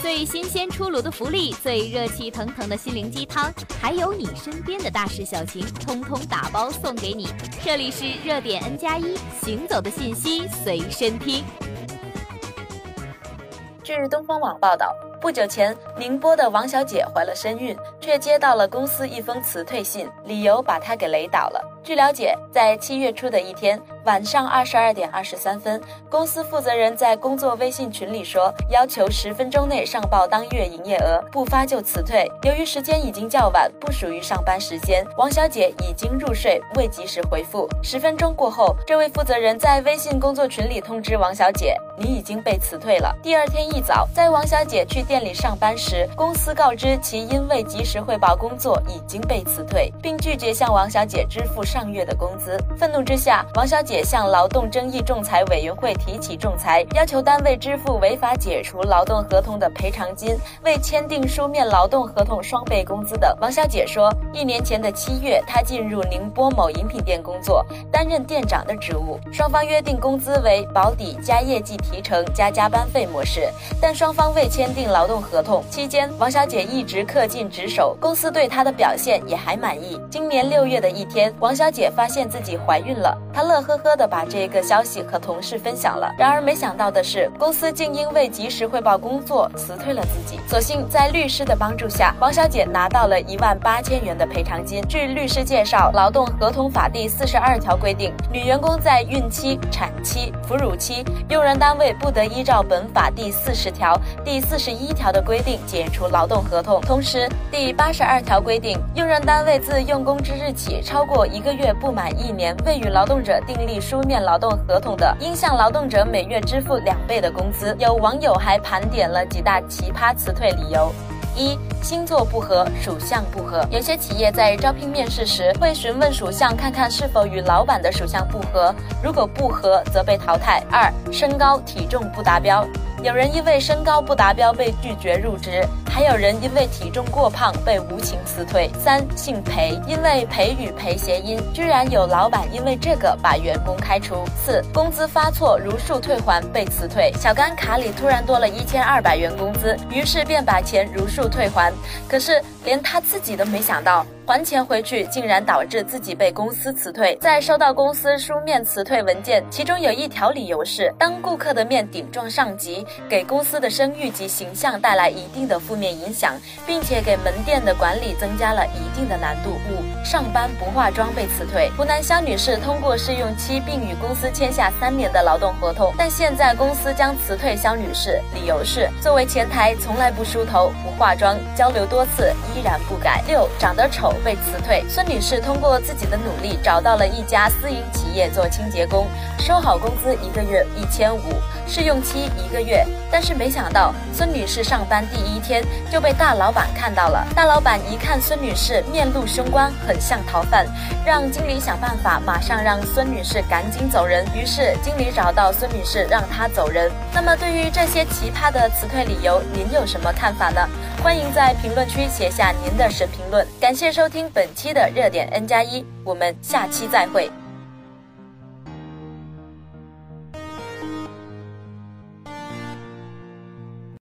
最新鲜出炉的福利，最热气腾腾的心灵鸡汤，还有你身边的大事小情，通通打包送给你。这里是热点 N 加一，行走的信息随身听。据东方网报道。不久前，宁波的王小姐怀了身孕，却接到了公司一封辞退信，理由把她给雷倒了。据了解，在七月初的一天晚上二十二点二十三分，公司负责人在工作微信群里说，要求十分钟内上报当月营业额，不发就辞退。由于时间已经较晚，不属于上班时间，王小姐已经入睡，未及时回复。十分钟过后，这位负责人在微信工作群里通知王小姐，你已经被辞退了。第二天一早，在王小姐去店里上班时，公司告知其因未及时汇报工作已经被辞退，并拒绝向王小姐支付上上月的工资。愤怒之下，王小姐向劳动争议仲裁委员会提起仲裁，要求单位支付违法解除劳动合同的赔偿金、未签订书面劳动合同双倍工资等。王小姐说，一年前的七月，她进入宁波某饮品店工作，担任店长的职务，双方约定工资为保底加业绩提成加加班费模式，但双方未签订劳动。合同期间，王小姐一直恪尽职守，公司对她的表现也还满意。今年六月的一天，王小姐发现自己怀孕了，她乐呵呵的把这个消息和同事分享了。然而没想到的是，公司竟因未及时汇报工作辞退了自己。所幸在律师的帮助下，王小姐拿到了一万八千元的赔偿金。据律师介绍，劳动合同法第四十二条规定，女员工在孕期、产期、哺乳期，用人单位不得依照本法第四十条、第四十一条的。规定解除劳动合同。同时，第八十二条规定，用人单位自用工之日起超过一个个月不满一年未与劳动者订立书面劳动合同的，应向劳动者每月支付两倍的工资。有网友还盘点了几大奇葩辞退理由。一星座不合，属相不合。有些企业在招聘面试时会询问属相，看看是否与老板的属相不合，如果不合，则被淘汰。二身高体重不达标，有人因为身高不达标被拒绝入职。还有人因为体重过胖被无情辞退。三姓裴，因为裴与裴谐音，居然有老板因为这个把员工开除。四工资发错，如数退还被辞退。小甘卡里突然多了一千二百元工资，于是便把钱如数退还，可是连他自己都没想到。还钱回去，竟然导致自己被公司辞退。在收到公司书面辞退文件，其中有一条理由是，当顾客的面顶撞上级，给公司的声誉及形象带来一定的负面面影响，并且给门店的管理增加了一定的难度。五，上班不化妆被辞退。湖南肖女士通过试用期，并与公司签下三年的劳动合同，但现在公司将辞退肖女士，理由是作为前台从来不梳头、不化妆，交流多次依然不改。六，长得丑。被辞退，孙女士通过自己的努力找到了一家私营企业做清洁工，收好工资一个月一千五，试用期一个月。但是没想到，孙女士上班第一天就被大老板看到了。大老板一看孙女士面露凶光，很像逃犯，让经理想办法，马上让孙女士赶紧走人。于是经理找到孙女士，让她走人。那么对于这些奇葩的辞退理由，您有什么看法呢？欢迎在评论区写下您的神评论。感谢收听本期的热点 N 加一，我们下期再会。